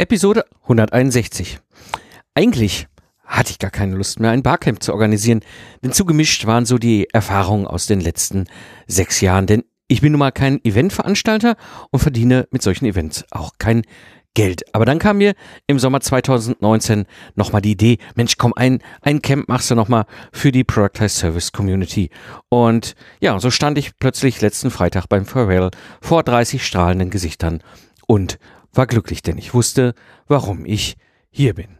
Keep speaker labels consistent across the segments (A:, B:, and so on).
A: Episode 161. Eigentlich hatte ich gar keine Lust mehr, ein Barcamp zu organisieren, denn zugemischt waren so die Erfahrungen aus den letzten sechs Jahren, denn ich bin nun mal kein Eventveranstalter und verdiene mit solchen Events auch kein Geld. Aber dann kam mir im Sommer 2019 nochmal die Idee, Mensch, komm, ein, ein Camp machst du nochmal für die Productized Service Community. Und ja, so stand ich plötzlich letzten Freitag beim Pharrell vor 30 strahlenden Gesichtern und war glücklich, denn ich wusste, warum ich hier bin.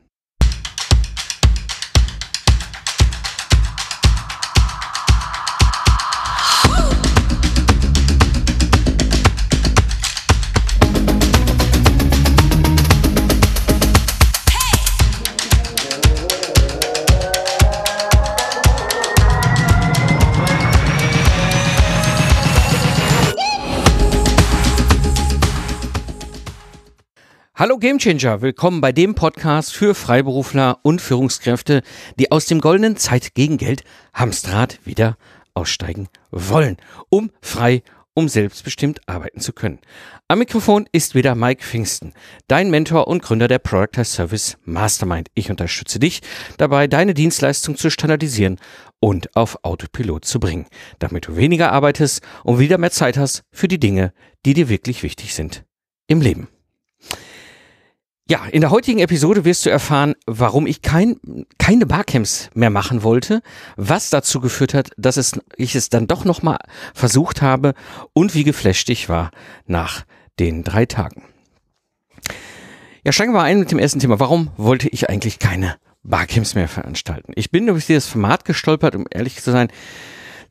A: Hallo Gamechanger, willkommen bei dem Podcast für Freiberufler und Führungskräfte, die aus dem goldenen Zeit gegen Geld Hamstrad wieder aussteigen wollen, um frei, um selbstbestimmt arbeiten zu können. Am Mikrofon ist wieder Mike Pfingsten, dein Mentor und Gründer der Product Service Mastermind. Ich unterstütze dich dabei, deine Dienstleistung zu standardisieren und auf Autopilot zu bringen, damit du weniger arbeitest und wieder mehr Zeit hast für die Dinge, die dir wirklich wichtig sind im Leben. Ja, in der heutigen Episode wirst du erfahren, warum ich kein, keine Barcamps mehr machen wollte, was dazu geführt hat, dass es, ich es dann doch nochmal versucht habe und wie geflasht ich war nach den drei Tagen. Ja, steigen wir ein mit dem ersten Thema. Warum wollte ich eigentlich keine Barcamps mehr veranstalten? Ich bin durch dieses Format gestolpert, um ehrlich zu sein,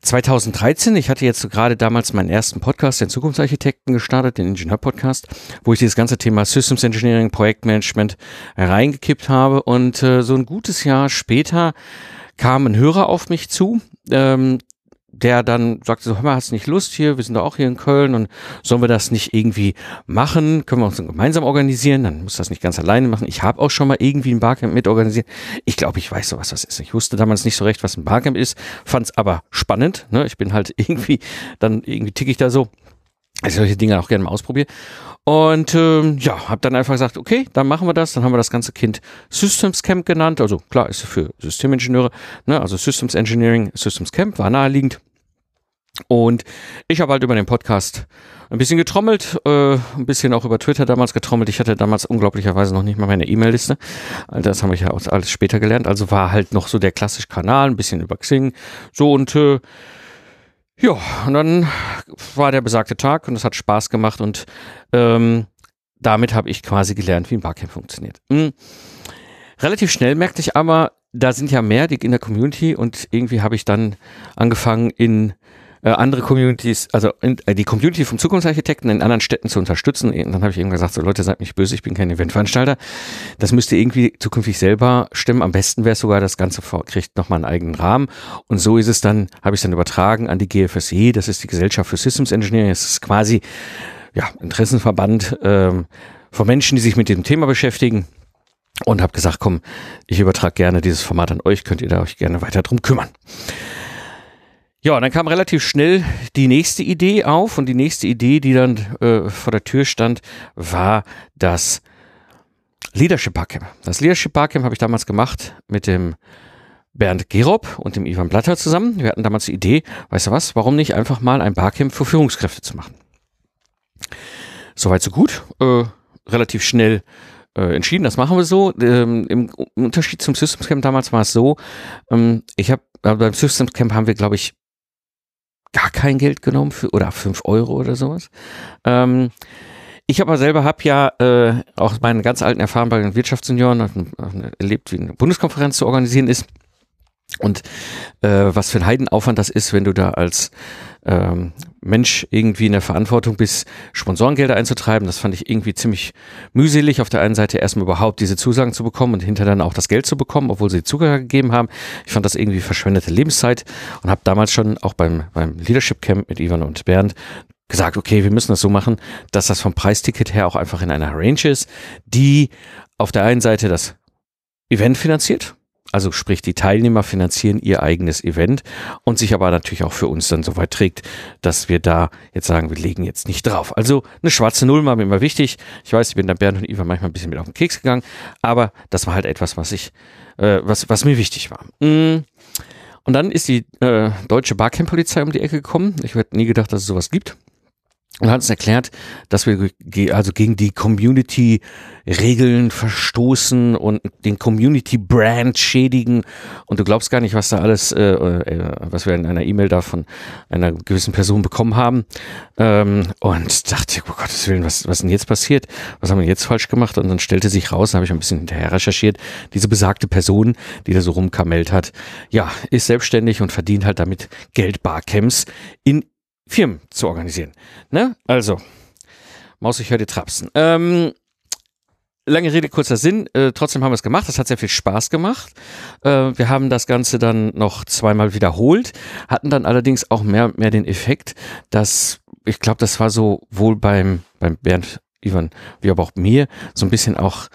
A: 2013, ich hatte jetzt gerade damals meinen ersten Podcast, den Zukunftsarchitekten, gestartet, den Ingenieur-Podcast, wo ich dieses ganze Thema Systems Engineering, Projektmanagement reingekippt habe. Und äh, so ein gutes Jahr später kam ein Hörer auf mich zu, ähm, der dann sagte so, hör mal, hast nicht Lust hier? Wir sind doch auch hier in Köln und sollen wir das nicht irgendwie machen? Können wir uns gemeinsam organisieren? Dann muss das nicht ganz alleine machen. Ich habe auch schon mal irgendwie ein Barcamp mit organisiert. Ich glaube, ich weiß so, was das ist. Ich wusste damals nicht so recht, was ein Barcamp ist, fand es aber spannend. Ne? Ich bin halt irgendwie, dann irgendwie tick ich da so. Also solche Dinge auch gerne mal ausprobieren. Und ähm, ja, habe dann einfach gesagt, okay, dann machen wir das. Dann haben wir das ganze Kind Systems Camp genannt. Also klar, ist für Systemingenieure, ne? also Systems Engineering, Systems Camp war naheliegend. Und ich habe halt über den Podcast ein bisschen getrommelt, äh, ein bisschen auch über Twitter damals getrommelt. Ich hatte damals unglaublicherweise noch nicht mal meine E-Mail-Liste. Das habe ich ja auch alles später gelernt. Also war halt noch so der klassische Kanal, ein bisschen über Xing. So und äh, ja, und dann war der besagte Tag und es hat Spaß gemacht und ähm, damit habe ich quasi gelernt, wie ein Barcamp funktioniert. Mhm. Relativ schnell merkte ich aber, da sind ja mehr die in der Community und irgendwie habe ich dann angefangen in äh, andere Communities, also in, äh, die Community vom Zukunftsarchitekten in anderen Städten zu unterstützen. Und dann habe ich eben gesagt, so Leute, seid nicht böse, ich bin kein Eventveranstalter. Das müsst ihr irgendwie zukünftig selber stimmen. Am besten wäre es sogar, das Ganze kriegt nochmal einen eigenen Rahmen. Und so ist es dann, habe ich es dann übertragen an die GFSE, das ist die Gesellschaft für Systems Engineering. Das ist quasi ja, Interessenverband ähm, von Menschen, die sich mit dem Thema beschäftigen und habe gesagt, komm, ich übertrage gerne dieses Format an euch, könnt ihr da euch gerne weiter drum kümmern. Ja, dann kam relativ schnell die nächste Idee auf und die nächste Idee, die dann äh, vor der Tür stand, war das Leadership Barcamp. Das Leadership Barcamp habe ich damals gemacht mit dem Bernd Gerob und dem Ivan Blatter zusammen. Wir hatten damals die Idee, weißt du was, warum nicht einfach mal ein Barcamp für Führungskräfte zu machen. Soweit so gut. Äh, relativ schnell äh, entschieden, das machen wir so. Ähm, Im Unterschied zum Systems Camp damals war es so, ähm, ich habe äh, beim Systems Camp haben wir, glaube ich, gar kein Geld genommen für oder fünf Euro oder sowas. Ähm, ich aber selber habe ja äh, auch meine ganz alten Erfahrungen bei den Wirtschaftssenioren erlebt, wie eine Bundeskonferenz zu organisieren ist. Und äh, was für ein Heidenaufwand das ist, wenn du da als ähm, Mensch irgendwie in der Verantwortung bist, Sponsorengelder einzutreiben. Das fand ich irgendwie ziemlich mühselig. Auf der einen Seite erstmal überhaupt diese Zusagen zu bekommen und hinterher dann auch das Geld zu bekommen, obwohl sie Zugang gegeben haben. Ich fand das irgendwie verschwendete Lebenszeit und habe damals schon auch beim, beim Leadership Camp mit Ivan und Bernd gesagt, okay, wir müssen das so machen, dass das vom Preisticket her auch einfach in einer Range ist, die auf der einen Seite das Event finanziert, Also sprich, die Teilnehmer finanzieren ihr eigenes Event und sich aber natürlich auch für uns dann so weit trägt, dass wir da jetzt sagen, wir legen jetzt nicht drauf. Also eine schwarze Null war mir immer wichtig. Ich weiß, ich bin da Bernd und Iva manchmal ein bisschen mit auf den Keks gegangen, aber das war halt etwas, was ich, äh, was, was mir wichtig war. Mm. Und dann ist die äh, deutsche Barcamp-Polizei um die Ecke gekommen. Ich hätte nie gedacht, dass es sowas gibt und hat uns erklärt, dass wir also gegen die Community-Regeln verstoßen und den Community-Brand schädigen. Und du glaubst gar nicht, was da alles, äh, äh, was wir in einer E-Mail da von einer gewissen Person bekommen haben. Ähm, und dachte, oh Gottes Willen, was, was denn jetzt passiert? Was haben wir jetzt falsch gemacht? Und dann stellte sich raus, habe ich ein bisschen hinterher recherchiert, diese besagte Person, die da so rumkamelt hat, ja, ist selbstständig und verdient halt damit Geld Barcamps in Firmen zu organisieren. Ne? Also, Maus, ich höre dir trapsen. Ähm, lange Rede, kurzer Sinn. Äh, trotzdem haben wir es gemacht. Das hat sehr viel Spaß gemacht. Äh, wir haben das Ganze dann noch zweimal wiederholt, hatten dann allerdings auch mehr, mehr den Effekt, dass ich glaube, das war so wohl beim, beim Bernd, Ivan, wie aber auch mir, so ein bisschen auch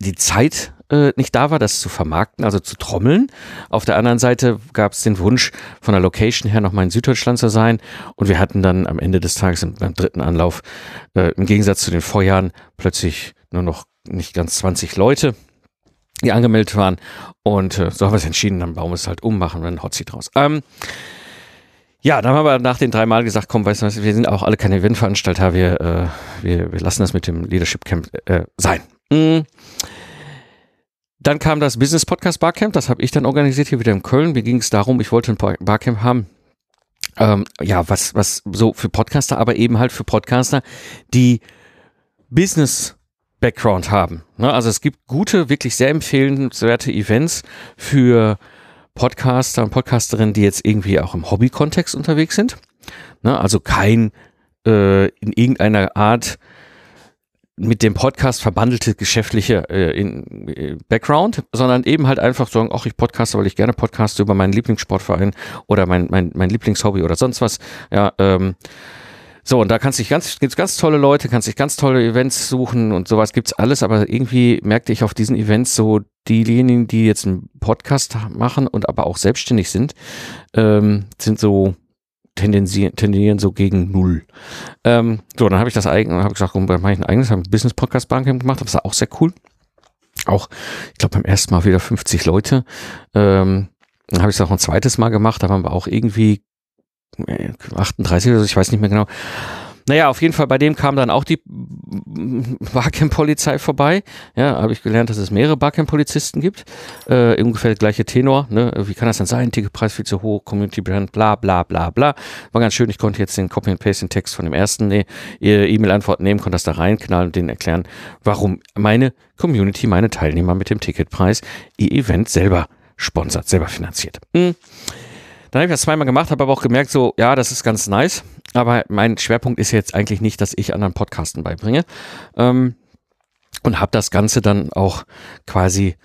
A: die Zeit äh, nicht da war, das zu vermarkten, also zu trommeln. Auf der anderen Seite gab es den Wunsch, von der Location her nochmal in Süddeutschland zu sein. Und wir hatten dann am Ende des Tages beim dritten Anlauf äh, im Gegensatz zu den Vorjahren plötzlich nur noch nicht ganz 20 Leute die angemeldet waren. Und äh, so haben wir es entschieden, dann bauen wir es halt um, machen wir einen Hotseat draus. Ähm, ja, dann haben wir nach den drei Mal gesagt, komm, weißt du was, wir sind auch alle keine Eventveranstalter, wir, äh, wir, wir lassen das mit dem Leadership Camp äh, sein. Mhm. Dann kam das Business Podcast Barcamp, das habe ich dann organisiert hier wieder in Köln. Mir ging es darum, ich wollte ein Barcamp haben. Ähm, ja, was, was so für Podcaster, aber eben halt für Podcaster, die Business Background haben. Ne? Also es gibt gute, wirklich sehr empfehlenswerte Events für Podcaster und Podcasterinnen, die jetzt irgendwie auch im Hobby-Kontext unterwegs sind. Ne? Also kein äh, in irgendeiner Art mit dem Podcast verbandelte geschäftliche äh, in, äh, Background, sondern eben halt einfach sagen, ach, ich podcaste, weil ich gerne podcaste über meinen Lieblingssportverein oder mein, mein, mein Lieblingshobby oder sonst was. Ja, ähm, so, und da kannst du ganz, gibt's ganz tolle Leute, kannst dich ganz tolle Events suchen und sowas gibt's alles, aber irgendwie merkte ich auf diesen Events so, diejenigen, die jetzt einen Podcast machen und aber auch selbstständig sind, ähm, sind so tendenzieren, tendieren so gegen null. Ähm, so, dann habe ich das eigen, habe gesagt, komm, mache ich ein eigenes, habe ein Business Podcast Barcamp gemacht, das war auch sehr cool. Auch, ich glaube, beim ersten Mal wieder 50 Leute. Ähm, dann habe ich es auch ein zweites Mal gemacht, da waren wir auch irgendwie 38 oder so, ich weiß nicht mehr genau. Naja, auf jeden Fall, bei dem kam dann auch die Barcamp-Polizei vorbei. Ja, habe ich gelernt, dass es mehrere Barcamp-Polizisten gibt. Äh, ungefähr der gleiche Tenor. Ne? Wie kann das denn sein? Ticketpreis viel zu hoch, Community Brand, bla bla bla bla. War ganz schön, ich konnte jetzt den Copy and Paste, den Text von dem ersten nee, E-Mail-Antwort nehmen, konnte das da reinknallen und denen erklären, warum meine Community, meine Teilnehmer mit dem Ticketpreis ihr Event selber sponsert, selber finanziert. Hm. Dann habe ich das zweimal gemacht, habe aber auch gemerkt, so, ja, das ist ganz nice. Aber mein Schwerpunkt ist jetzt eigentlich nicht, dass ich anderen Podcasten beibringe. Ähm, und habe das Ganze dann auch quasi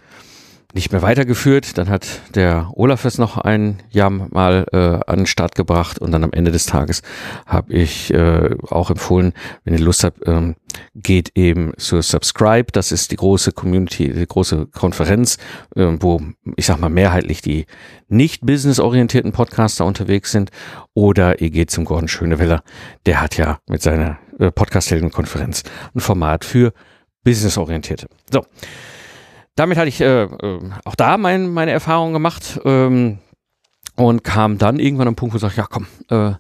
A: nicht mehr weitergeführt. Dann hat der Olaf es noch ein Jahr mal äh, an den Start gebracht und dann am Ende des Tages habe ich äh, auch empfohlen, wenn ihr Lust habt, ähm, geht eben zur Subscribe. Das ist die große Community, die große Konferenz, äh, wo ich sag mal mehrheitlich die nicht businessorientierten Podcaster unterwegs sind. Oder ihr geht zum Gordon Schöneweller. Der hat ja mit seiner äh, Podcast-Helden-Konferenz ein Format für businessorientierte. So damit hatte ich äh, äh, auch da mein, meine Erfahrungen gemacht ähm, und kam dann irgendwann am Punkt, wo ich sage, ja komm, äh,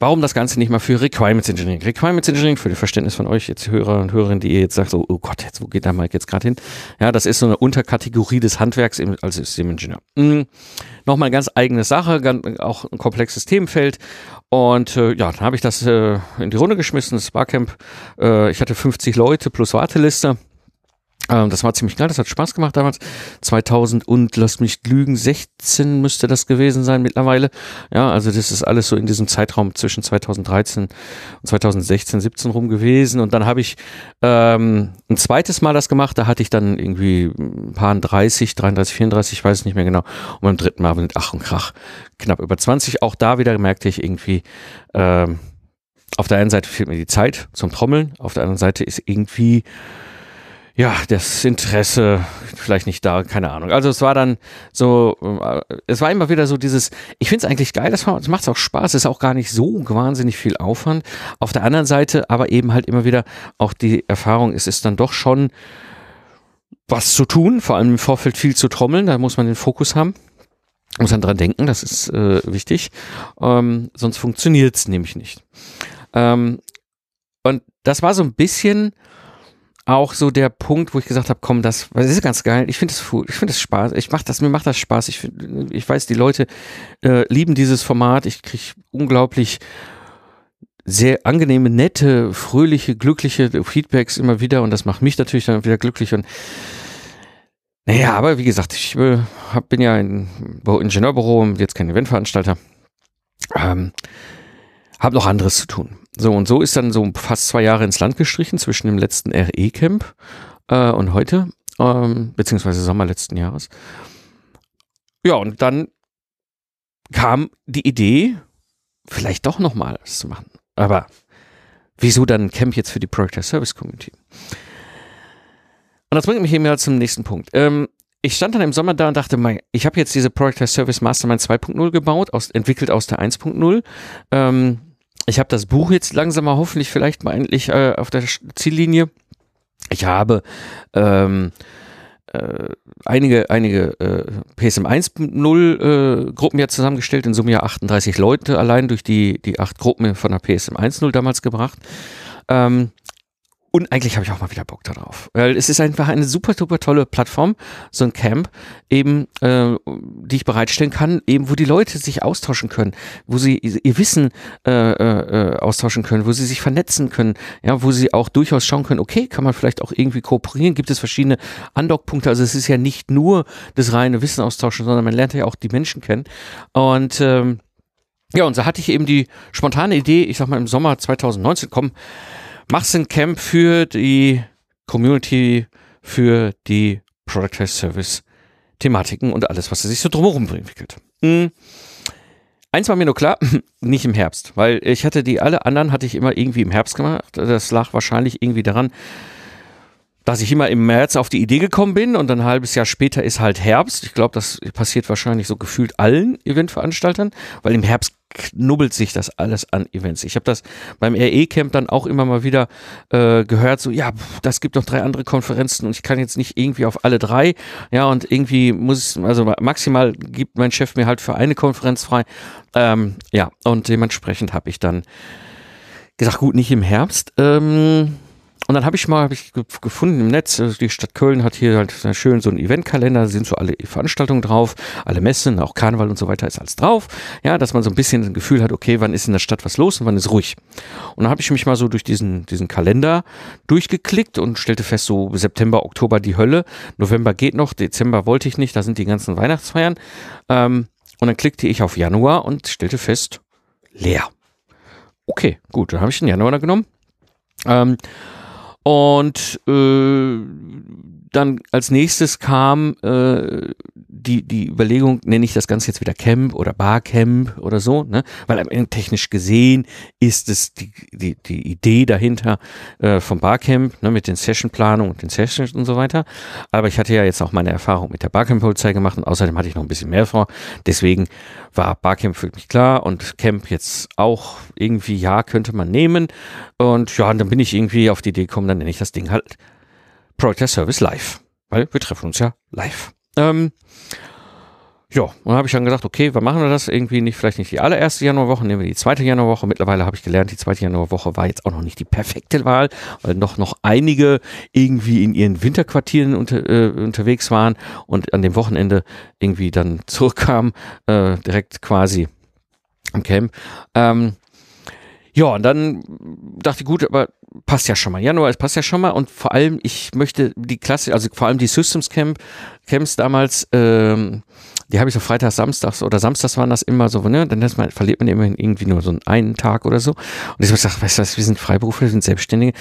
A: warum das Ganze nicht mal für Requirements Engineering? Requirements Engineering, für das Verständnis von euch jetzt Hörer und Hörerinnen, die ihr jetzt sagt, so, oh Gott, jetzt, wo geht der Mike jetzt gerade hin? Ja, das ist so eine Unterkategorie des Handwerks im, als Systemingenieur. Mhm. Nochmal ganz eigene Sache, ganz, auch ein komplexes Themenfeld. Und äh, ja, dann habe ich das äh, in die Runde geschmissen, das Barcamp. Äh, ich hatte 50 Leute plus Warteliste. Ähm, das war ziemlich geil, das hat Spaß gemacht damals. 2000 und lass mich lügen, 16 müsste das gewesen sein mittlerweile. Ja, also das ist alles so in diesem Zeitraum zwischen 2013 und 2016, 17 rum gewesen. Und dann habe ich ähm, ein zweites Mal das gemacht, da hatte ich dann irgendwie ein paar 30, 33, 34, ich weiß es nicht mehr genau. Und beim dritten Mal mit Ach und Krach knapp über 20. Auch da wieder merkte ich irgendwie, ähm, auf der einen Seite fehlt mir die Zeit zum Trommeln, auf der anderen Seite ist irgendwie ja, das Interesse vielleicht nicht da, keine Ahnung. Also es war dann so, äh, es war immer wieder so dieses, ich finde es eigentlich geil, das, macht auch Spaß, ist auch gar nicht so wahnsinnig viel Aufwand. Auf der anderen Seite aber eben halt immer wieder auch die Erfahrung, es ist dann doch schon was zu tun, vor allem im Vorfeld viel zu trommeln, da muss man den Fokus haben. Muss man dran denken, das ist äh, wichtig. Ähm, sonst funktioniert es nämlich nicht. Ähm, und das war so ein bisschen auch so der Punkt, wo ich gesagt habe, komm, das, das ist ganz geil. Ich finde das cool. Ich finde das Spaß. Ich mach das, mir macht das Spaß. Ich, find, ich weiß, die Leute äh, lieben dieses Format. Ich kriege unglaublich sehr angenehme, nette, fröhliche, glückliche Feedbacks immer wieder und das macht mich natürlich dann wieder glücklich und naja, aber wie gesagt, ich äh, hab, bin ja ein Ingenieurbüro, jetzt kein Eventveranstalter. Ähm, habe noch anderes zu tun. So, und so ist dann so fast zwei Jahre ins Land gestrichen zwischen dem letzten RE-Camp äh, und heute, ähm, beziehungsweise Sommer letzten Jahres. Ja, und dann kam die Idee, vielleicht doch nochmal das zu machen. Aber wieso dann ein Camp jetzt für die Project Service Community? Und das bringt mich eben ja zum nächsten Punkt. Ähm, ich stand dann im Sommer da und dachte, mein, ich habe jetzt diese Project Service Mastermind 2.0 gebaut, aus, entwickelt aus der 1.0. Ähm, ich habe das Buch jetzt langsam mal hoffentlich vielleicht mal endlich äh, auf der Ziellinie. Ich habe ähm, äh, einige, einige äh, PSM 1.0 äh, Gruppen ja zusammengestellt, in Summe ja 38 Leute allein durch die, die acht Gruppen von der PSM 1.0 damals gebracht. Ähm, und eigentlich habe ich auch mal wieder Bock darauf. Weil es ist einfach eine super, super tolle Plattform, so ein Camp, eben, äh, die ich bereitstellen kann, eben, wo die Leute sich austauschen können, wo sie ihr Wissen äh, äh, austauschen können, wo sie sich vernetzen können, ja, wo sie auch durchaus schauen können, okay, kann man vielleicht auch irgendwie kooperieren, gibt es verschiedene Andockpunkte. Also es ist ja nicht nur das reine Wissen austauschen, sondern man lernt ja auch die Menschen kennen. Und ähm, ja, und so hatte ich eben die spontane Idee, ich sag mal im Sommer 2019, komm, machst ein Camp für die Community, für die Product Service Thematiken und alles, was sich so drumherum entwickelt. Mhm. Eins war mir nur klar, nicht im Herbst, weil ich hatte die alle anderen hatte ich immer irgendwie im Herbst gemacht. Das lag wahrscheinlich irgendwie daran, dass ich immer im März auf die Idee gekommen bin und dann ein halbes Jahr später ist halt Herbst. Ich glaube, das passiert wahrscheinlich so gefühlt allen Eventveranstaltern, weil im Herbst knubbelt sich das alles an Events. Ich habe das beim RE-Camp dann auch immer mal wieder äh, gehört, so, ja, das gibt doch drei andere Konferenzen und ich kann jetzt nicht irgendwie auf alle drei, ja, und irgendwie muss, also maximal gibt mein Chef mir halt für eine Konferenz frei. Ähm, ja, und dementsprechend habe ich dann gesagt, gut, nicht im Herbst. Ähm, und dann habe ich mal hab ich gefunden im Netz, also die Stadt Köln hat hier halt schön so einen Eventkalender, da sind so alle Veranstaltungen drauf, alle Messen, auch Karneval und so weiter ist alles drauf. Ja, dass man so ein bisschen ein Gefühl hat, okay, wann ist in der Stadt was los und wann ist ruhig. Und dann habe ich mich mal so durch diesen, diesen Kalender durchgeklickt und stellte fest, so September, Oktober die Hölle, November geht noch, Dezember wollte ich nicht, da sind die ganzen Weihnachtsfeiern. Ähm, und dann klickte ich auf Januar und stellte fest, leer. Okay, gut, dann habe ich den Januar genommen. Ähm, und äh, dann als nächstes kam äh, die, die Überlegung, nenne ich das Ganze jetzt wieder Camp oder Barcamp oder so, ne? Weil technisch gesehen ist es die, die, die Idee dahinter äh, vom Barcamp, ne, mit den Sessionplanungen und den Sessions und so weiter. Aber ich hatte ja jetzt auch meine Erfahrung mit der Barcamp-Polizei gemacht und außerdem hatte ich noch ein bisschen mehr vor. Deswegen war Barcamp für mich klar und Camp jetzt auch irgendwie, ja, könnte man nehmen. Und ja, und dann bin ich irgendwie auf die Idee gekommen, dann nenne ich das Ding halt Project Service Live. Weil wir treffen uns ja live. Ähm, ja, und dann habe ich dann gesagt, okay, wann machen wir das? Irgendwie nicht, vielleicht nicht die allererste Januarwoche, nehmen wir die zweite Januarwoche. Mittlerweile habe ich gelernt, die zweite Januarwoche war jetzt auch noch nicht die perfekte Wahl, weil noch, noch einige irgendwie in ihren Winterquartieren unter, äh, unterwegs waren und an dem Wochenende irgendwie dann zurückkamen, äh, direkt quasi am Camp. Ähm, ja, und dann dachte ich, gut, aber passt ja schon mal. Januar, es passt ja schon mal. Und vor allem, ich möchte die Klasse, also vor allem die Systems Camp, Camps damals, ähm, die habe ich so freitags, samstags oder samstags waren das immer so, ne? Dann man, verliert man immerhin irgendwie nur so einen Tag oder so. Und ich habe gesagt, weißt du was, wir sind Freiberufler, wir sind Selbstständige.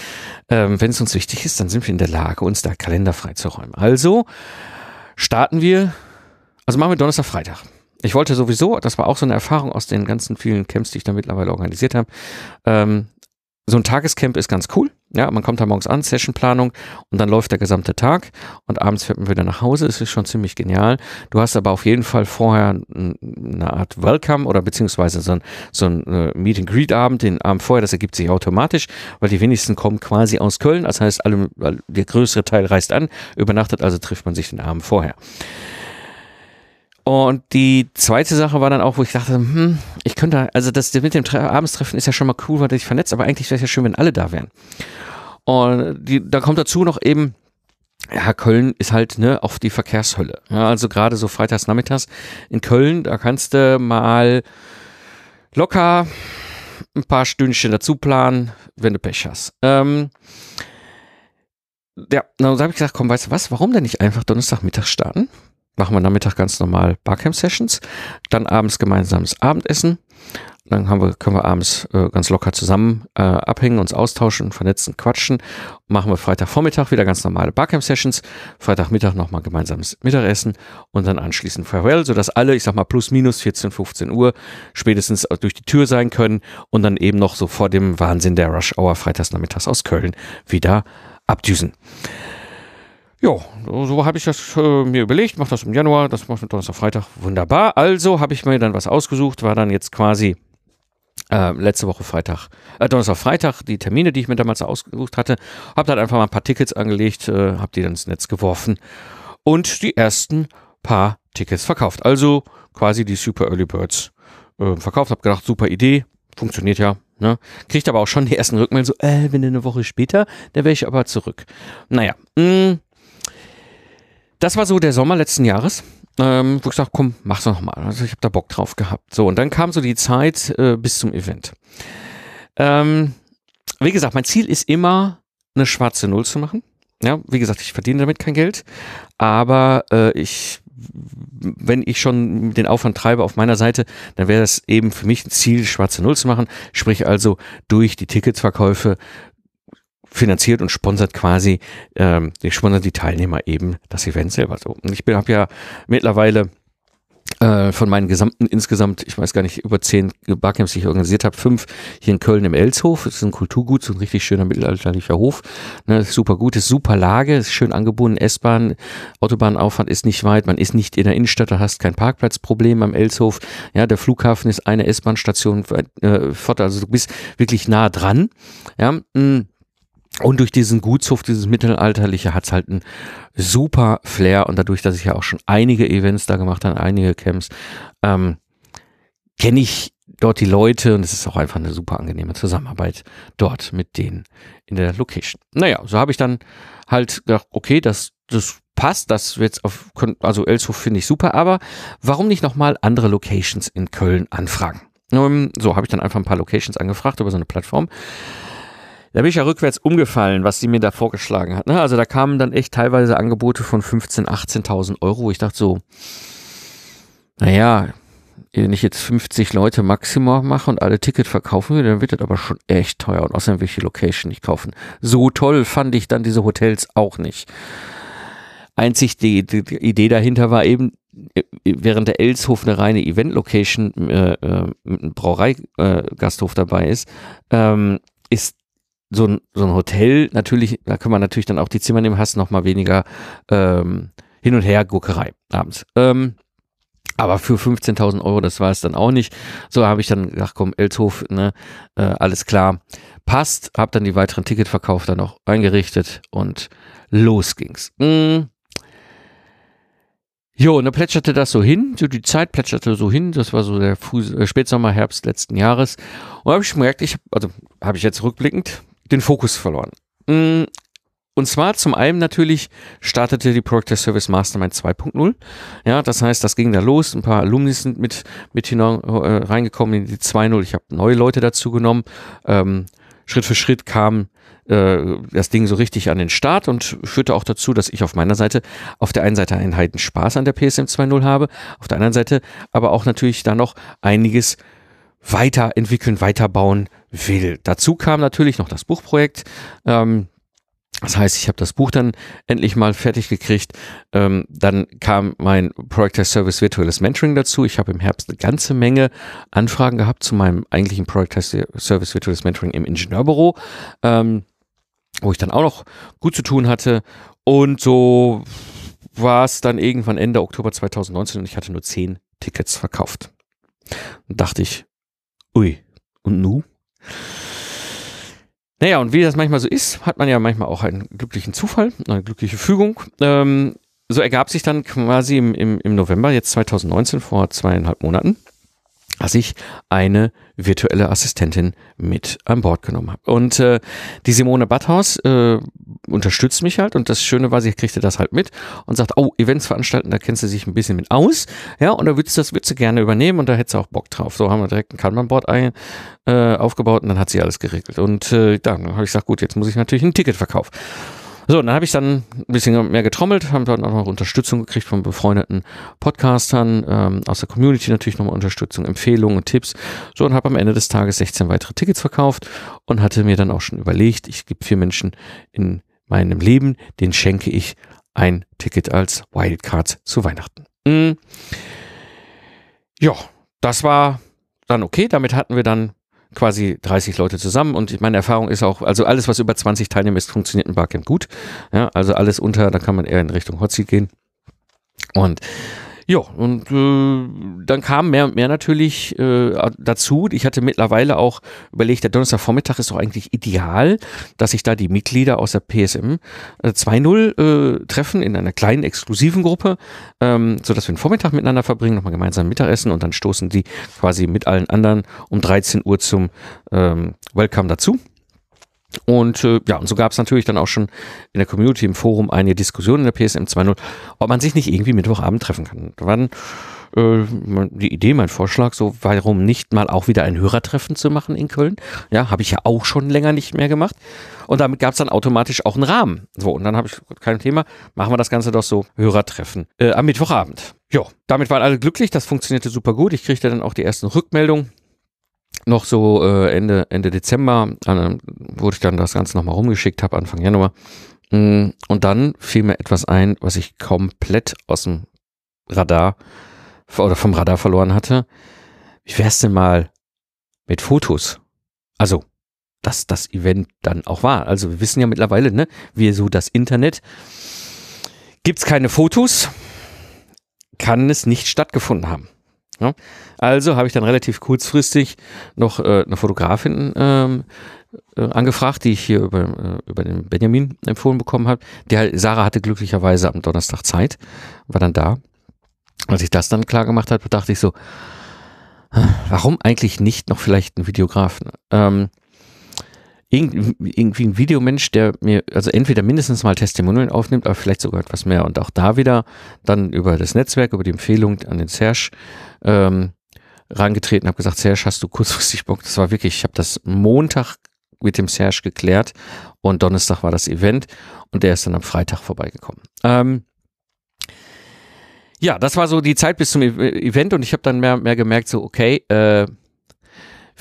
A: Ähm, Wenn es uns wichtig ist, dann sind wir in der Lage, uns da Kalender freizuräumen. Also starten wir, also machen wir Donnerstag, Freitag. Ich wollte sowieso, das war auch so eine Erfahrung aus den ganzen vielen Camps, die ich da mittlerweile organisiert habe, ähm, so ein Tagescamp ist ganz cool. Ja, man kommt da morgens an, Sessionplanung und dann läuft der gesamte Tag und abends fährt man wieder nach Hause. Es ist schon ziemlich genial. Du hast aber auf jeden Fall vorher eine Art Welcome oder beziehungsweise so ein, so ein äh, Meet and Greet Abend, den Abend vorher, das ergibt sich automatisch, weil die wenigsten kommen quasi aus Köln. Das heißt, alle, der größere Teil reist an, übernachtet, also trifft man sich den Abend vorher. Und die zweite Sache war dann auch, wo ich dachte, hm, ich könnte, also das mit dem Abendstreffen ist ja schon mal cool, weil dich vernetzt, aber eigentlich wäre es ja schön, wenn alle da wären. Und die, da kommt dazu noch eben, ja, Köln ist halt ne, auf die Verkehrshölle. Ja, also gerade so freitags nachmittags in Köln, da kannst du mal locker ein paar Stündchen dazu planen, wenn du Pech hast. Ähm, ja, dann habe ich gesagt, komm, weißt du was, warum denn nicht einfach Donnerstagmittag starten? Machen wir Nachmittag ganz normal Barcamp-Sessions, dann abends gemeinsames Abendessen. Dann haben wir, können wir abends äh, ganz locker zusammen äh, abhängen, uns austauschen, vernetzen, quatschen. Machen wir Freitagvormittag wieder ganz normale Barcamp-Sessions, Freitagmittag nochmal gemeinsames Mittagessen und dann anschließend Farewell, sodass alle, ich sag mal, plus minus 14, 15 Uhr spätestens durch die Tür sein können und dann eben noch so vor dem Wahnsinn der Rush Hour freitags nachmittags aus Köln wieder abdüsen. Ja, so habe ich das äh, mir überlegt, mache das im Januar, das mache ich Donnerstag, Freitag, wunderbar. Also habe ich mir dann was ausgesucht, war dann jetzt quasi äh, letzte Woche Freitag, äh, Donnerstag, Freitag, die Termine, die ich mir damals ausgesucht hatte, habe dann einfach mal ein paar Tickets angelegt, äh, habe die dann ins Netz geworfen und die ersten paar Tickets verkauft. Also quasi die Super Early Birds äh, verkauft, habe gedacht, super Idee, funktioniert ja, Ne? Kriegt aber auch schon die ersten Rückmeldungen so, äh, wenn eine Woche später, dann wäre ich aber zurück. Naja, mh, mm, das war so der Sommer letzten Jahres. Ähm, wo ich gesagt, komm, mach's noch mal. Also ich habe da Bock drauf gehabt. So, und dann kam so die Zeit äh, bis zum Event. Ähm, wie gesagt, mein Ziel ist immer, eine schwarze Null zu machen. Ja, wie gesagt, ich verdiene damit kein Geld, aber äh, ich, wenn ich schon den Aufwand treibe auf meiner Seite, dann wäre es eben für mich ein Ziel, schwarze Null zu machen. Sprich also durch die Ticketsverkäufe finanziert und sponsert quasi, ähm, die sponsert die Teilnehmer eben das Event selber so. Und ich habe ja mittlerweile äh, von meinen gesamten, insgesamt, ich weiß gar nicht, über zehn Barcamps, die ich organisiert habe, fünf hier in Köln im Elshof. Das ist ein Kulturgut, so ein richtig schöner mittelalterlicher Hof. Ne, super gut, ist super Lage, ist schön angebunden, S-Bahn, Autobahnaufwand ist nicht weit, man ist nicht in der Innenstadt, du hast kein Parkplatzproblem am Elshof. Ja, der Flughafen ist eine S-Bahn-Station äh, fort, also du bist wirklich nah dran. Ja, mh, mm. Und durch diesen Gutshof, dieses Mittelalterliche, hat's halt einen super Flair. Und dadurch, dass ich ja auch schon einige Events da gemacht habe, einige Camps, ähm, kenne ich dort die Leute und es ist auch einfach eine super angenehme Zusammenarbeit dort mit denen in der Location. Naja, so habe ich dann halt gedacht, okay, das, das passt, das wird auf, also Elshof finde ich super, aber warum nicht nochmal andere Locations in Köln anfragen? Um, so habe ich dann einfach ein paar Locations angefragt über so eine Plattform. Da bin ich ja rückwärts umgefallen, was sie mir da vorgeschlagen hat. Ne? Also da kamen dann echt teilweise Angebote von 15.000, 18.000 Euro, ich dachte so, naja, wenn ich jetzt 50 Leute Maximum mache und alle Ticket verkaufen will, dann wird das aber schon echt teuer. Und außerdem will ich die Location nicht kaufen. So toll fand ich dann diese Hotels auch nicht. Einzig die, die, Idee dahinter war eben, während der Elshof eine reine Event-Location äh, äh, mit einem Brauereigasthof dabei ist, ähm, ist so ein, so ein Hotel natürlich, da kann man natürlich dann auch die Zimmer nehmen, hast noch mal weniger ähm, hin und her Guckerei abends. Ähm, aber für 15.000 Euro, das war es dann auch nicht. So habe ich dann gedacht, komm, Elshof, ne, äh, alles klar, passt. Habe dann die weiteren Ticketverkauf dann auch eingerichtet und los ging's. Mm. Jo, und dann plätscherte das so hin, so die Zeit plätscherte so hin, das war so der Früh äh, Spätsommer, Herbst letzten Jahres. Und habe ich gemerkt, ich, also habe ich jetzt rückblickend, den Fokus verloren. Mm, und zwar zum einen natürlich startete die Project Service Mastermind 2.0. Ja, das heißt, das ging da los. Ein paar Alumnis sind mit, mit hinein, äh, reingekommen in die 2.0. Ich habe neue Leute dazu genommen. Ähm, Schritt für Schritt kam äh, das Ding so richtig an den Start und führte auch dazu, dass ich auf meiner Seite auf der einen Seite einen heiden Spaß an der PSM 2.0 habe, auf der anderen Seite aber auch natürlich da noch einiges weiterentwickeln, weiterbauen will. Dazu kam natürlich noch das Buchprojekt. Ähm, Das heißt, ich habe das Buch dann endlich mal fertig gekriegt. Ähm, dann kam mein Project Test Service virtuelles Mentoring dazu. Ich habe im Herbst eine ganze Menge Anfragen gehabt zu meinem eigentlichen Project Test Service virtuelles Mentoring im Ingenieurbüro, ähm, wo ich dann auch noch gut zu tun hatte. Und so war es dann irgendwann Ende Oktober 2019 und ich hatte nur zehn Tickets verkauft. Und dachte ich, ui, und nu? Naja, und wie das manchmal so ist, hat man ja manchmal auch einen glücklichen Zufall, eine glückliche Fügung. Ähm, so ergab sich dann quasi im, im, im November, jetzt 2019, vor zweieinhalb Monaten, dass ich eine virtuelle Assistentin mit an Bord genommen habe. Und äh, die Simone Batthaus äh, unterstützt mich halt und das Schöne war, sie kriegte das halt mit und sagt, oh, Events veranstalten, da kennst du sich ein bisschen mit aus, ja, und da würdest du das würdest du gerne übernehmen und da hättest du auch Bock drauf. So haben wir direkt ein Kanban-Board äh, aufgebaut und dann hat sie alles geregelt. Und äh, dann habe ich gesagt, gut, jetzt muss ich natürlich ein Ticket verkaufen. So, dann habe ich dann ein bisschen mehr getrommelt, haben dann auch noch Unterstützung gekriegt von befreundeten Podcastern, ähm, aus der Community natürlich nochmal Unterstützung, Empfehlungen und Tipps. So, und habe am Ende des Tages 16 weitere Tickets verkauft und hatte mir dann auch schon überlegt, ich gebe vier Menschen in meinem Leben, den schenke ich ein Ticket als Wildcard zu Weihnachten. Mhm. Ja, das war dann okay. Damit hatten wir dann quasi 30 Leute zusammen und meine Erfahrung ist auch, also alles, was über 20 Teilnehmer ist, funktioniert im Barcamp gut. Ja, also alles unter, da kann man eher in Richtung Hotseat gehen. Und ja, und äh, dann kam mehr und mehr natürlich äh, dazu. Ich hatte mittlerweile auch überlegt, der Donnerstagvormittag ist doch eigentlich ideal, dass sich da die Mitglieder aus der PSM äh, 2.0 äh, treffen in einer kleinen exklusiven Gruppe, ähm, sodass wir den Vormittag miteinander verbringen, nochmal gemeinsam Mittagessen und dann stoßen die quasi mit allen anderen um 13 Uhr zum ähm, Welcome dazu. Und äh, ja, und so gab es natürlich dann auch schon in der Community im Forum eine Diskussion in der PSM 2.0, ob man sich nicht irgendwie Mittwochabend treffen kann. Da war dann äh, die Idee, mein Vorschlag, so warum nicht mal auch wieder ein Hörertreffen zu machen in Köln. Ja, habe ich ja auch schon länger nicht mehr gemacht. Und damit gab es dann automatisch auch einen Rahmen. So, und dann habe ich kein Thema, machen wir das Ganze doch so, Hörertreffen äh, am Mittwochabend. Ja, damit waren alle glücklich, das funktionierte super gut. Ich kriegte dann auch die ersten Rückmeldungen noch so äh, Ende, Ende Dezember, äh, wurde ich dann das Ganze nochmal rumgeschickt habe, Anfang Januar. Mm, und dann fiel mir etwas ein, was ich komplett aus dem Radar oder vom Radar verloren hatte. Wie wär's denn mal mit Fotos? Also, dass das Event dann auch war. Also, wir wissen ja mittlerweile, ne, wie so das Internet. Gibt's keine Fotos, kann es nicht stattgefunden haben. Ja? Also habe ich dann relativ kurzfristig noch äh, eine Fotografin ähm, äh, angefragt, die ich hier über, äh, über den Benjamin empfohlen bekommen habe. Die Sarah hatte glücklicherweise am Donnerstag Zeit, war dann da. Als ich das dann klar gemacht habe, dachte ich so, warum eigentlich nicht noch vielleicht einen Videografen? Ähm, irgendwie ein Videomensch, der mir, also entweder mindestens mal Testimonial aufnimmt, aber vielleicht sogar etwas mehr. Und auch da wieder dann über das Netzwerk, über die Empfehlung an den Serge ähm, rangetreten, habe gesagt, Serge, hast du kurzfristig Bock? Das war wirklich, ich habe das Montag mit dem Serge geklärt und Donnerstag war das Event und der ist dann am Freitag vorbeigekommen. Ähm, ja, das war so die Zeit bis zum Event und ich habe dann mehr, mehr gemerkt, so, okay, äh,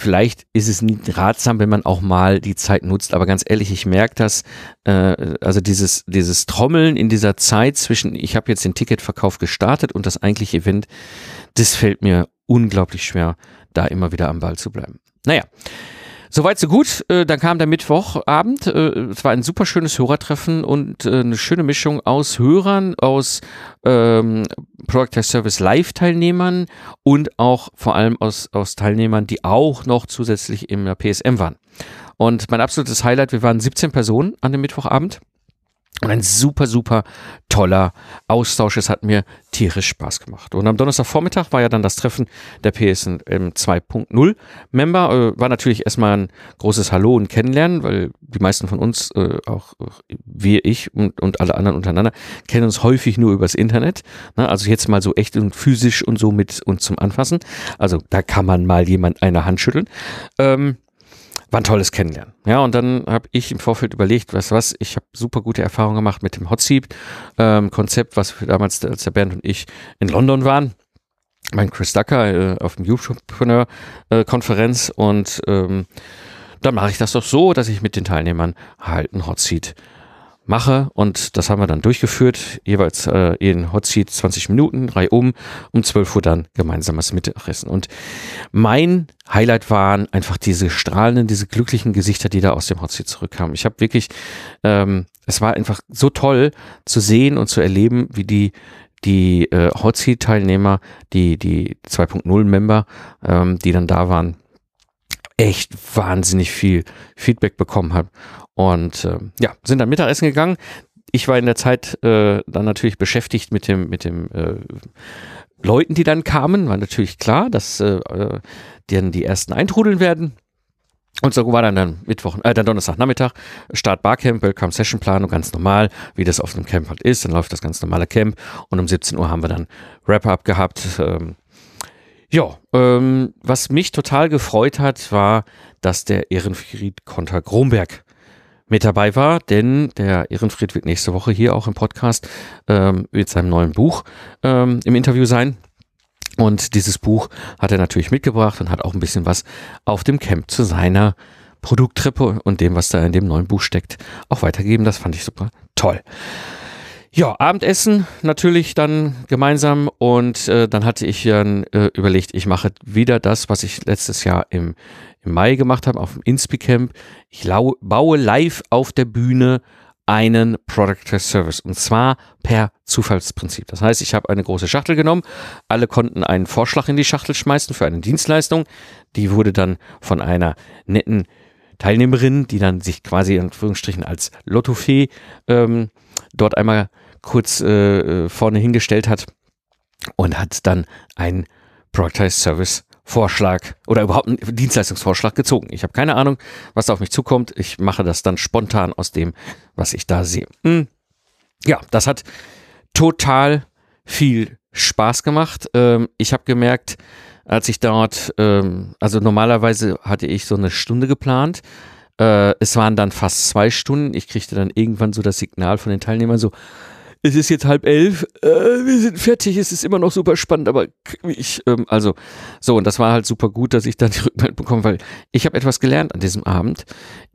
A: Vielleicht ist es nicht ratsam, wenn man auch mal die Zeit nutzt, aber ganz ehrlich, ich merke das, äh, also dieses, dieses Trommeln in dieser Zeit zwischen, ich habe jetzt den Ticketverkauf gestartet und das eigentliche Event, das fällt mir unglaublich schwer, da immer wieder am Ball zu bleiben. Naja, Soweit so gut. Äh, dann kam der Mittwochabend. Äh, es war ein super schönes Hörertreffen und äh, eine schöne Mischung aus Hörern, aus ähm, Product Service Live-Teilnehmern und auch vor allem aus, aus Teilnehmern, die auch noch zusätzlich im PSM waren. Und mein absolutes Highlight, wir waren 17 Personen an dem Mittwochabend. Und ein super, super toller Austausch. Es hat mir tierisch Spaß gemacht. Und am Donnerstagvormittag war ja dann das Treffen der PSN 2.0 Member. Äh, war natürlich erstmal ein großes Hallo und Kennenlernen, weil die meisten von uns, äh, auch wir, ich und, und alle anderen untereinander, kennen uns häufig nur übers Internet. Ne? Also jetzt mal so echt und physisch und so mit uns zum Anfassen. Also da kann man mal jemand eine Hand schütteln. Ähm, war ein tolles Kennenlernen. Ja, und dann habe ich im Vorfeld überlegt, was was, ich habe super gute Erfahrungen gemacht mit dem Hotseat ähm, Konzept, was wir damals, als der Bernd und ich in London waren. Mein Chris Ducker äh, auf dem YouTubepreneur äh, und ähm, dann mache ich das doch so, dass ich mit den Teilnehmern halt ein Hotseat mache und das haben wir dann durchgeführt, jeweils äh, in Hot Seat 20 Minuten, drei um, um 12 Uhr dann gemeinsames Mittagessen. Und mein Highlight waren einfach diese strahlenden, diese glücklichen Gesichter, die da aus dem Hot Seat zurückkamen. Ich habe wirklich, ähm, es war einfach so toll zu sehen und zu erleben, wie die die äh, Hot Seat Teilnehmer, die die 2.0 Member, ähm, die dann da waren, echt wahnsinnig viel Feedback bekommen haben und äh, ja, sind dann Mittagessen gegangen. Ich war in der Zeit äh, dann natürlich beschäftigt mit dem, mit dem äh, Leuten, die dann kamen. War natürlich klar, dass äh, äh die dann die ersten eintrudeln werden. Und so war dann dann Mittwoch, äh, dann Donnerstagnachmittag, Start Barcamp, Welcome Session Planung, ganz normal, wie das auf einem Camp halt ist. Dann läuft das ganz normale Camp und um 17 Uhr haben wir dann Wrap-Up gehabt. Ähm, ja, ähm, was mich total gefreut hat, war, dass der Ehrenfried Konter Gromberg mit dabei war, denn der Ehrenfried wird nächste Woche hier auch im Podcast ähm, mit seinem neuen Buch ähm, im Interview sein. Und dieses Buch hat er natürlich mitgebracht und hat auch ein bisschen was auf dem Camp zu seiner Produkttreppe und dem, was da in dem neuen Buch steckt, auch weitergeben. Das fand ich super toll. Ja, Abendessen natürlich dann gemeinsam und äh, dann hatte ich dann äh, überlegt, ich mache wieder das, was ich letztes Jahr im, im Mai gemacht habe auf dem Inspi-Camp. Ich baue live auf der Bühne einen Product Service und zwar per Zufallsprinzip. Das heißt, ich habe eine große Schachtel genommen, alle konnten einen Vorschlag in die Schachtel schmeißen für eine Dienstleistung. Die wurde dann von einer netten Teilnehmerin, die dann sich quasi in Anführungsstrichen als Lottofee ähm, dort einmal kurz äh, vorne hingestellt hat und hat dann einen Productized Service Vorschlag oder überhaupt einen Dienstleistungsvorschlag gezogen. Ich habe keine Ahnung, was da auf mich zukommt. Ich mache das dann spontan aus dem, was ich da sehe. Hm. Ja, das hat total viel Spaß gemacht. Ähm, ich habe gemerkt, als ich dort, ähm, also normalerweise hatte ich so eine Stunde geplant. Äh, es waren dann fast zwei Stunden. Ich kriegte dann irgendwann so das Signal von den Teilnehmern so, es ist jetzt halb elf, äh, wir sind fertig, es ist immer noch super spannend, aber ich, ähm, also, so, und das war halt super gut, dass ich dann die Rückmeldung bekomme, weil ich habe etwas gelernt an diesem Abend.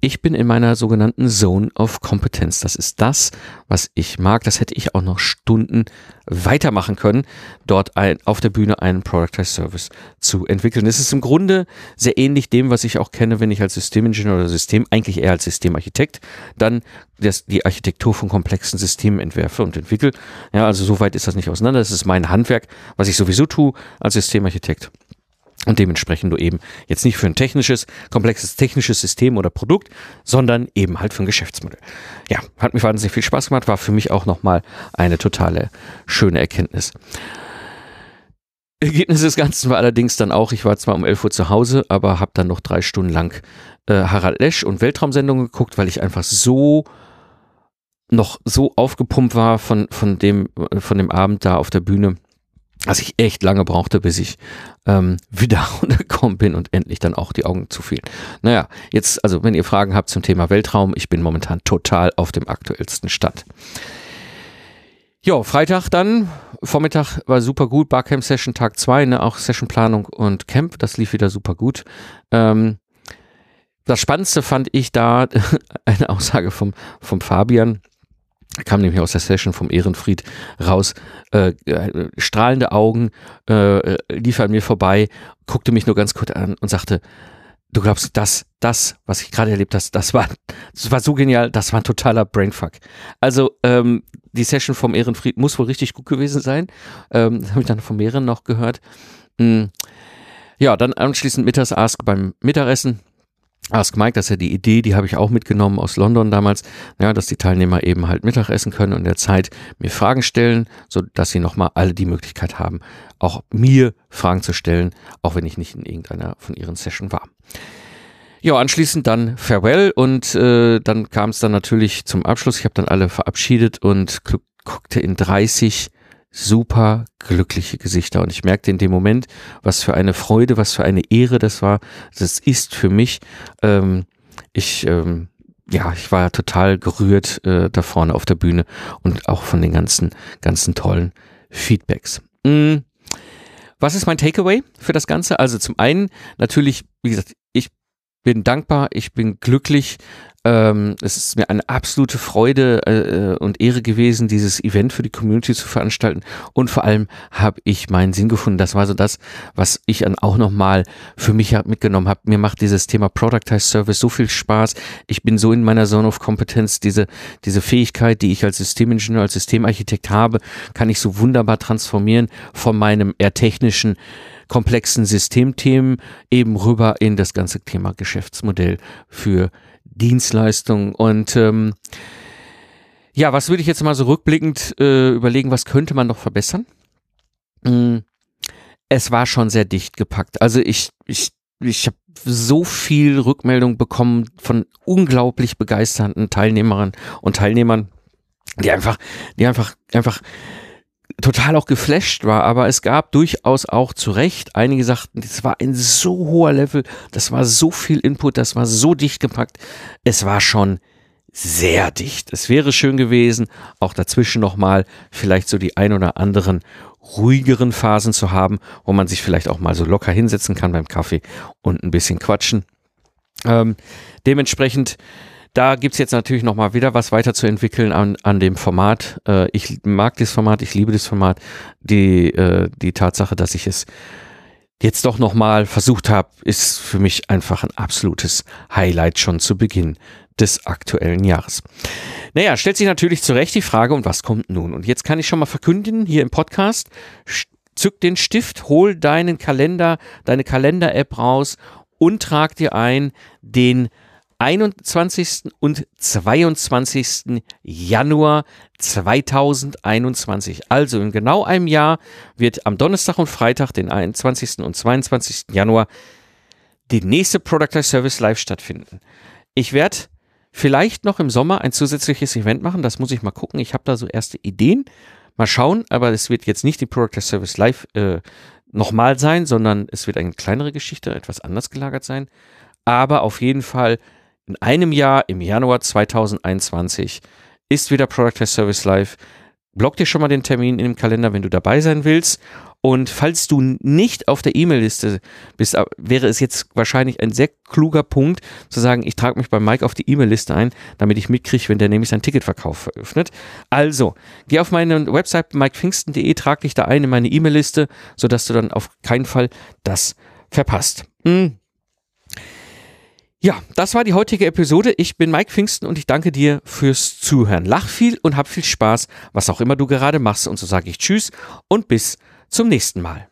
A: Ich bin in meiner sogenannten Zone of Competence. Das ist das, was ich mag. Das hätte ich auch noch Stunden weitermachen können, dort ein, auf der Bühne einen Productized Service zu entwickeln. Es ist im Grunde sehr ähnlich dem, was ich auch kenne, wenn ich als Systemingenieur oder System, eigentlich eher als Systemarchitekt, dann das, die Architektur von komplexen Systemen entwerfe und entwickle. Ja, also so weit ist das nicht auseinander. Das ist mein Handwerk, was ich sowieso tue als Systemarchitekt und dementsprechend du eben jetzt nicht für ein technisches, komplexes technisches System oder Produkt, sondern eben halt für ein Geschäftsmodell. Ja, hat mir wahnsinnig viel Spaß gemacht, war für mich auch nochmal eine totale schöne Erkenntnis. Ergebnis des Ganzen war allerdings dann auch, ich war zwar um 11 Uhr zu Hause, aber habe dann noch drei Stunden lang äh, Harald Lesch und Weltraumsendungen geguckt, weil ich einfach so noch so aufgepumpt war von, von, dem, von dem Abend da auf der Bühne dass ich echt lange brauchte, bis ich ähm, wieder runtergekommen bin und endlich dann auch die Augen zufielen. Naja, jetzt, also wenn ihr Fragen habt zum Thema Weltraum, ich bin momentan total auf dem aktuellsten Stand. Ja, Freitag dann, Vormittag war super gut, Barcamp Session Tag 2, ne, auch Sessionplanung und Camp, das lief wieder super gut. Ähm, das Spannendste fand ich da eine Aussage vom, vom Fabian, kam nämlich aus der Session vom Ehrenfried raus, äh, äh, strahlende Augen, äh, lief an mir vorbei, guckte mich nur ganz kurz an und sagte, du glaubst, das, das, was ich gerade erlebt habe, das war, das war so genial, das war ein totaler Brainfuck. Also ähm, die Session vom Ehrenfried muss wohl richtig gut gewesen sein. Ähm, das habe ich dann von mehreren noch gehört. Mhm. Ja, dann anschließend mittags Ask beim Mittagessen Ask Mike, das ist ja die Idee, die habe ich auch mitgenommen aus London damals, ja, dass die Teilnehmer eben halt Mittagessen können und in der Zeit mir Fragen stellen, so dass sie nochmal alle die Möglichkeit haben, auch mir Fragen zu stellen, auch wenn ich nicht in irgendeiner von ihren Sessions war. Ja, anschließend dann Farewell und äh, dann kam es dann natürlich zum Abschluss. Ich habe dann alle verabschiedet und guckte in 30 super glückliche Gesichter. Und ich merkte in dem Moment, was für eine Freude, was für eine Ehre das war. Das ist für mich, ähm, ich, ähm, ja, ich war total gerührt äh, da vorne auf der Bühne und auch von den ganzen, ganzen tollen Feedbacks. Mm. Was ist mein Takeaway für das Ganze? Also zum einen natürlich, wie gesagt, ich bin dankbar, ich bin glücklich. Ähm, es ist mir eine absolute Freude äh, äh, und Ehre gewesen, dieses Event für die Community zu veranstalten. Und vor allem habe ich meinen Sinn gefunden. Das war so das, was ich dann auch nochmal für mich mitgenommen habe. Mir macht dieses Thema Productized Service so viel Spaß. Ich bin so in meiner Zone of Competence. Diese, diese Fähigkeit, die ich als Systemingenieur, als Systemarchitekt habe, kann ich so wunderbar transformieren von meinem eher technischen komplexen Systemthemen eben rüber in das ganze Thema Geschäftsmodell für Dienstleistungen. Und ähm, ja, was würde ich jetzt mal so rückblickend äh, überlegen, was könnte man noch verbessern? Mm, es war schon sehr dicht gepackt. Also ich, ich, ich habe so viel Rückmeldung bekommen von unglaublich begeisterten Teilnehmerinnen und Teilnehmern, die einfach, die einfach, einfach total auch geflasht war, aber es gab durchaus auch zu Recht, einige sagten, das war ein so hoher Level, das war so viel Input, das war so dicht gepackt, es war schon sehr dicht. Es wäre schön gewesen, auch dazwischen nochmal vielleicht so die ein oder anderen ruhigeren Phasen zu haben, wo man sich vielleicht auch mal so locker hinsetzen kann beim Kaffee und ein bisschen quatschen. Ähm, dementsprechend da gibt es jetzt natürlich nochmal wieder was weiterzuentwickeln an, an dem Format. Äh, ich mag das Format, ich liebe das Format. Die, äh, die Tatsache, dass ich es jetzt doch nochmal versucht habe, ist für mich einfach ein absolutes Highlight schon zu Beginn des aktuellen Jahres. Naja, stellt sich natürlich zurecht die Frage, und was kommt nun? Und jetzt kann ich schon mal verkünden, hier im Podcast, zück den Stift, hol deinen Kalender, deine Kalender-App raus und trag dir ein den 21. und 22. Januar 2021. Also in genau einem Jahr wird am Donnerstag und Freitag, den 21. und 22. Januar, die nächste Product Service Live stattfinden. Ich werde vielleicht noch im Sommer ein zusätzliches Event machen, das muss ich mal gucken. Ich habe da so erste Ideen. Mal schauen, aber es wird jetzt nicht die Product Service Live äh, nochmal sein, sondern es wird eine kleinere Geschichte, etwas anders gelagert sein. Aber auf jeden Fall in einem Jahr, im Januar 2021, ist wieder Product Test Service Live. Block dir schon mal den Termin in dem Kalender, wenn du dabei sein willst. Und falls du nicht auf der E-Mail-Liste bist, wäre es jetzt wahrscheinlich ein sehr kluger Punkt zu sagen, ich trage mich bei Mike auf die E-Mail-Liste ein, damit ich mitkriege, wenn der nämlich seinen Ticketverkauf eröffnet. Also, geh auf meine Website mikepfingsten.de, trag dich da ein in meine E-Mail-Liste, sodass du dann auf keinen Fall das verpasst. Hm. Ja, das war die heutige Episode. Ich bin Mike Pfingsten und ich danke dir fürs Zuhören. Lach viel und hab viel Spaß, was auch immer du gerade machst. Und so sage ich Tschüss und bis zum nächsten Mal.